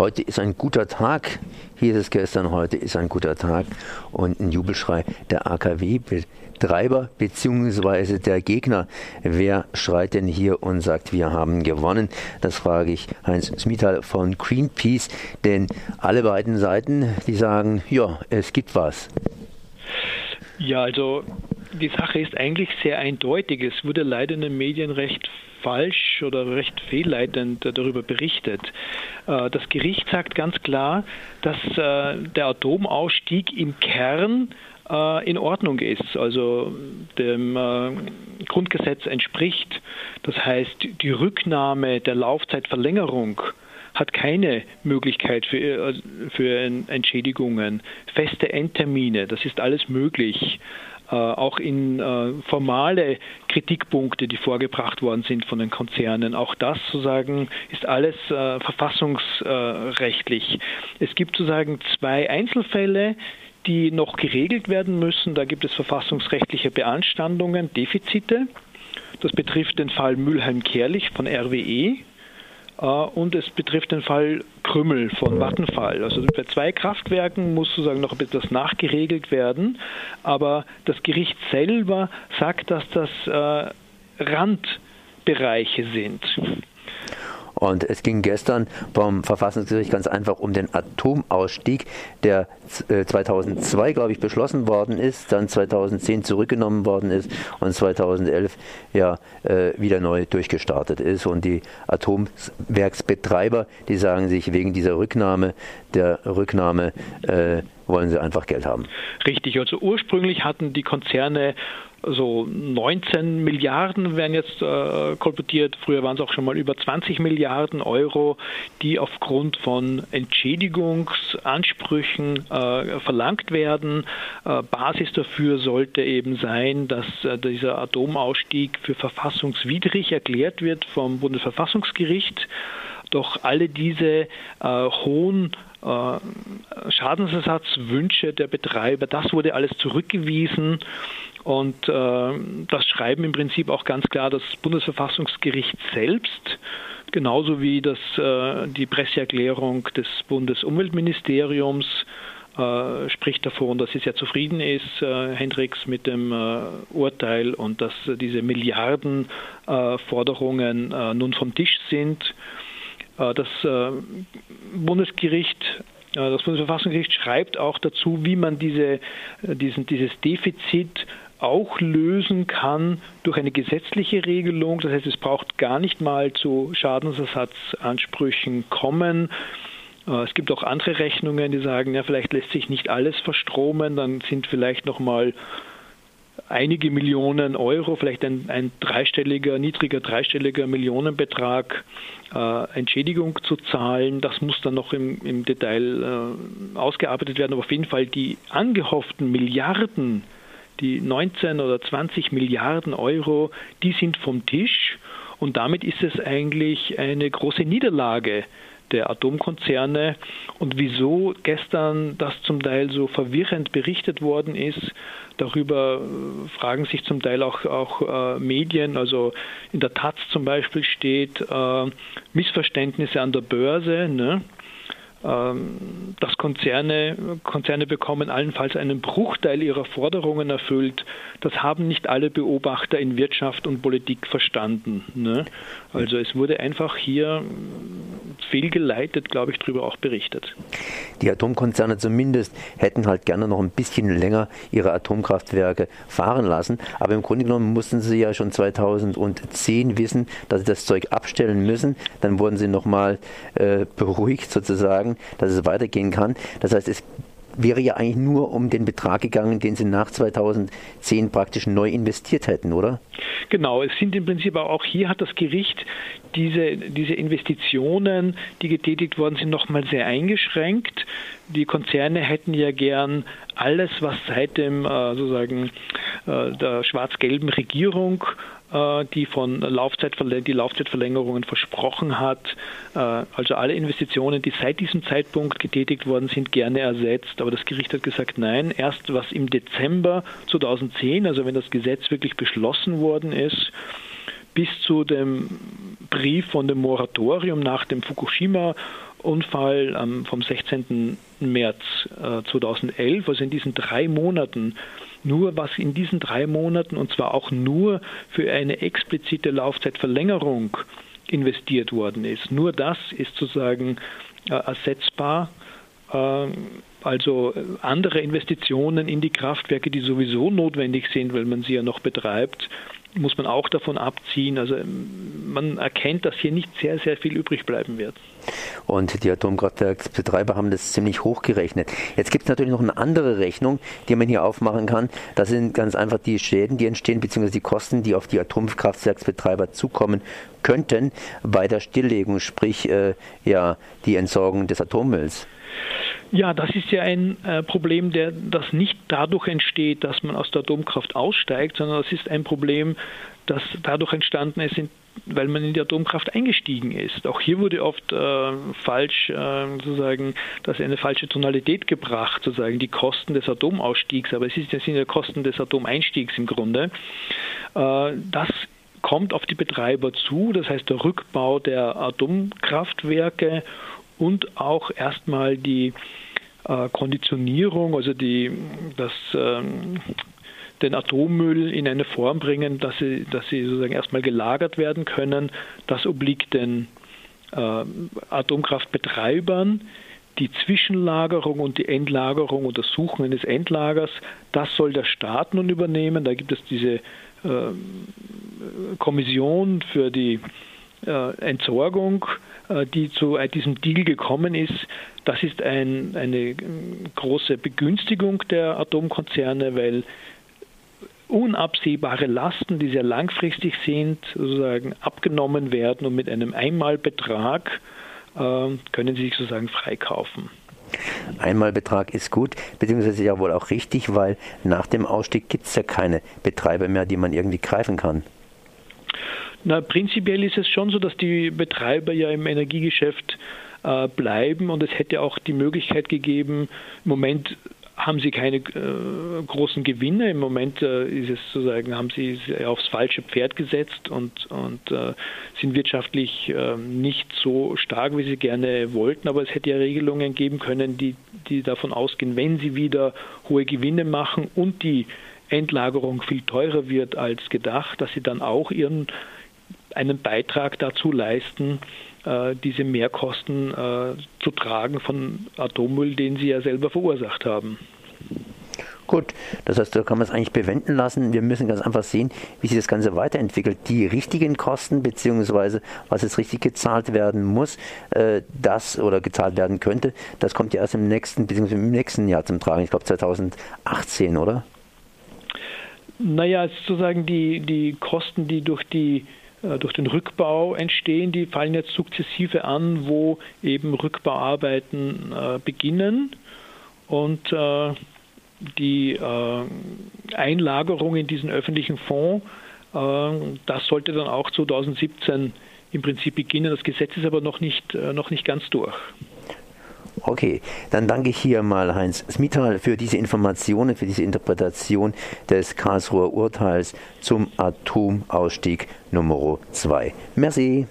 Heute ist ein guter Tag, hieß es gestern, heute ist ein guter Tag und ein Jubelschrei der AKW-Betreiber bzw. der Gegner. Wer schreit denn hier und sagt, wir haben gewonnen? Das frage ich Heinz Smital von Greenpeace, denn alle beiden Seiten, die sagen, ja, es gibt was. Ja, also die Sache ist eigentlich sehr eindeutig. Es wurde leider in den Medien recht falsch oder recht fehlleitend darüber berichtet. Äh, das Gericht sagt ganz klar, dass äh, der Atomausstieg im Kern äh, in Ordnung ist, also dem Grundgesetz entspricht. Das heißt, die Rücknahme der Laufzeitverlängerung hat keine Möglichkeit für, für Entschädigungen, feste Endtermine, das ist alles möglich. Äh, auch in äh, formale Kritikpunkte, die vorgebracht worden sind von den Konzernen. Auch das sozusagen ist alles äh, verfassungsrechtlich. Es gibt sozusagen zwei Einzelfälle, die noch geregelt werden müssen. Da gibt es verfassungsrechtliche Beanstandungen, Defizite. Das betrifft den Fall Mülheim-Kerlich von RWE. Äh, und es betrifft den Fall Krümmel von Vattenfall. Also bei zwei Kraftwerken muss sozusagen noch etwas nachgeregelt werden, aber das Gericht selber sagt, dass das äh, Randbereiche sind. Und es ging gestern vom Verfassungsgericht ganz einfach um den Atomausstieg, der 2002, äh, glaube ich, beschlossen worden ist, dann 2010 zurückgenommen worden ist und 2011 ja äh, wieder neu durchgestartet ist. Und die Atomwerksbetreiber, die sagen sich wegen dieser Rücknahme, der Rücknahme äh, wollen sie einfach Geld haben. Richtig, also ursprünglich hatten die Konzerne so 19 Milliarden werden jetzt äh, kolportiert. Früher waren es auch schon mal über 20 Milliarden Euro, die aufgrund von Entschädigungsansprüchen äh, verlangt werden. Äh, Basis dafür sollte eben sein, dass äh, dieser Atomausstieg für verfassungswidrig erklärt wird vom Bundesverfassungsgericht. Doch alle diese äh, hohen äh, Schadensersatzwünsche der Betreiber, das wurde alles zurückgewiesen. Und äh, das schreiben im Prinzip auch ganz klar das Bundesverfassungsgericht selbst, genauso wie das, äh, die Presseerklärung des Bundesumweltministeriums äh, spricht davon, dass sie sehr zufrieden ist, äh, Hendricks, mit dem äh, Urteil und dass diese Milliardenforderungen äh, nun vom Tisch sind. Äh, das äh, Bundesgericht das Bundesverfassungsgericht schreibt auch dazu, wie man diese, diesen, dieses Defizit auch lösen kann durch eine gesetzliche Regelung. Das heißt, es braucht gar nicht mal zu Schadensersatzansprüchen kommen. Äh, es gibt auch andere Rechnungen, die sagen, ja, vielleicht lässt sich nicht alles verstromen, dann sind vielleicht noch mal einige Millionen Euro, vielleicht ein, ein dreistelliger, niedriger dreistelliger Millionenbetrag äh, Entschädigung zu zahlen. Das muss dann noch im, im Detail äh, ausgearbeitet werden. Aber auf jeden Fall die angehofften Milliarden die 19 oder 20 Milliarden Euro, die sind vom Tisch und damit ist es eigentlich eine große Niederlage der Atomkonzerne und wieso gestern das zum Teil so verwirrend berichtet worden ist. Darüber äh, fragen sich zum Teil auch, auch äh, Medien, also in der Taz zum Beispiel steht äh, Missverständnisse an der Börse. Ne? Ähm, dass Konzerne, Konzerne bekommen allenfalls einen Bruchteil ihrer Forderungen erfüllt. Das haben nicht alle Beobachter in Wirtschaft und Politik verstanden. Ne? Also es wurde einfach hier fehlgeleitet, glaube ich, darüber auch berichtet. Die Atomkonzerne zumindest hätten halt gerne noch ein bisschen länger ihre Atomkraftwerke fahren lassen. Aber im Grunde genommen mussten sie ja schon 2010 wissen, dass sie das Zeug abstellen müssen. Dann wurden sie nochmal äh, beruhigt sozusagen, dass es weitergehen kann. Das heißt, es wäre ja eigentlich nur um den Betrag gegangen, den sie nach 2010 praktisch neu investiert hätten, oder? Genau, es sind im Prinzip auch hier hat das Gericht diese, diese Investitionen, die getätigt worden sind, nochmal sehr eingeschränkt. Die Konzerne hätten ja gern alles, was seit dem äh, sozusagen äh, der schwarz-gelben Regierung äh, die von Laufzeitverläng die Laufzeitverlängerungen versprochen hat. Also alle Investitionen, die seit diesem Zeitpunkt getätigt worden sind, gerne ersetzt. Aber das Gericht hat gesagt, nein, erst was im Dezember 2010, also wenn das Gesetz wirklich beschlossen worden ist, bis zu dem Brief von dem Moratorium nach dem Fukushima-Unfall vom 16. März äh, 2011, also in diesen drei Monaten, nur was in diesen drei Monaten und zwar auch nur für eine explizite Laufzeitverlängerung investiert worden ist. Nur das ist sozusagen äh, ersetzbar. Äh, also andere Investitionen in die Kraftwerke, die sowieso notwendig sind, weil man sie ja noch betreibt, muss man auch davon abziehen. Also man erkennt, dass hier nicht sehr, sehr viel übrig bleiben wird. Und die Atomkraftwerksbetreiber haben das ziemlich hochgerechnet. Jetzt gibt es natürlich noch eine andere Rechnung, die man hier aufmachen kann. Das sind ganz einfach die Schäden, die entstehen, beziehungsweise die Kosten, die auf die Atomkraftwerksbetreiber zukommen könnten bei der Stilllegung, sprich äh, ja die Entsorgung des Atommülls. Ja, das ist ja ein äh, Problem, der, das nicht dadurch entsteht, dass man aus der Atomkraft aussteigt, sondern das ist ein Problem, das dadurch entstanden ist, weil man in die Atomkraft eingestiegen ist. Auch hier wurde oft äh, falsch, äh, sozusagen, dass eine falsche Tonalität gebracht, sozusagen die Kosten des Atomausstiegs, aber es ist, sind ja Kosten des Atomeinstiegs im Grunde. Äh, das kommt auf die Betreiber zu, das heißt der Rückbau der Atomkraftwerke und auch erstmal die äh, Konditionierung, also die, das, ähm, den Atommüll in eine Form bringen, dass sie, dass sie sozusagen erstmal gelagert werden können. Das obliegt den äh, Atomkraftbetreibern. Die Zwischenlagerung und die Endlagerung und das Suchen eines Endlagers, das soll der Staat nun übernehmen. Da gibt es diese äh, Kommission für die Entsorgung, äh, die zu äh, diesem Deal gekommen ist, das ist ein, eine große Begünstigung der Atomkonzerne, weil unabsehbare Lasten, die sehr langfristig sind, sozusagen abgenommen werden und mit einem Einmalbetrag können sie sich sozusagen freikaufen. Einmalbetrag ist gut, beziehungsweise ja wohl auch richtig, weil nach dem Ausstieg gibt es ja keine Betreiber mehr, die man irgendwie greifen kann. Na, prinzipiell ist es schon so, dass die Betreiber ja im Energiegeschäft äh, bleiben und es hätte auch die Möglichkeit gegeben, im Moment haben sie keine äh, großen Gewinne. Im Moment äh, ist es sozusagen, haben sie aufs falsche Pferd gesetzt und, und äh, sind wirtschaftlich ähm, nicht so stark, wie sie gerne wollten. Aber es hätte ja Regelungen geben können, die, die davon ausgehen, wenn sie wieder hohe Gewinne machen und die Endlagerung viel teurer wird als gedacht, dass sie dann auch ihren einen Beitrag dazu leisten, äh, diese Mehrkosten äh, zu tragen von Atommüll, den sie ja selber verursacht haben. Gut, das heißt, da kann man es eigentlich bewenden lassen. Wir müssen ganz einfach sehen, wie sich das Ganze weiterentwickelt. Die richtigen Kosten, beziehungsweise was jetzt richtig gezahlt werden muss, äh, das oder gezahlt werden könnte, das kommt ja erst im nächsten, beziehungsweise im nächsten Jahr zum Tragen. Ich glaube 2018, oder? Naja, sozusagen die, die Kosten, die durch die durch den Rückbau entstehen, die fallen jetzt sukzessive an, wo eben Rückbauarbeiten äh, beginnen und äh, die äh, Einlagerung in diesen öffentlichen Fonds, äh, das sollte dann auch 2017 im Prinzip beginnen. Das Gesetz ist aber noch nicht, äh, noch nicht ganz durch. Okay, dann danke ich hier mal Heinz Smital für diese Informationen, für diese Interpretation des Karlsruher Urteils zum Atomausstieg Nummer 2. Merci.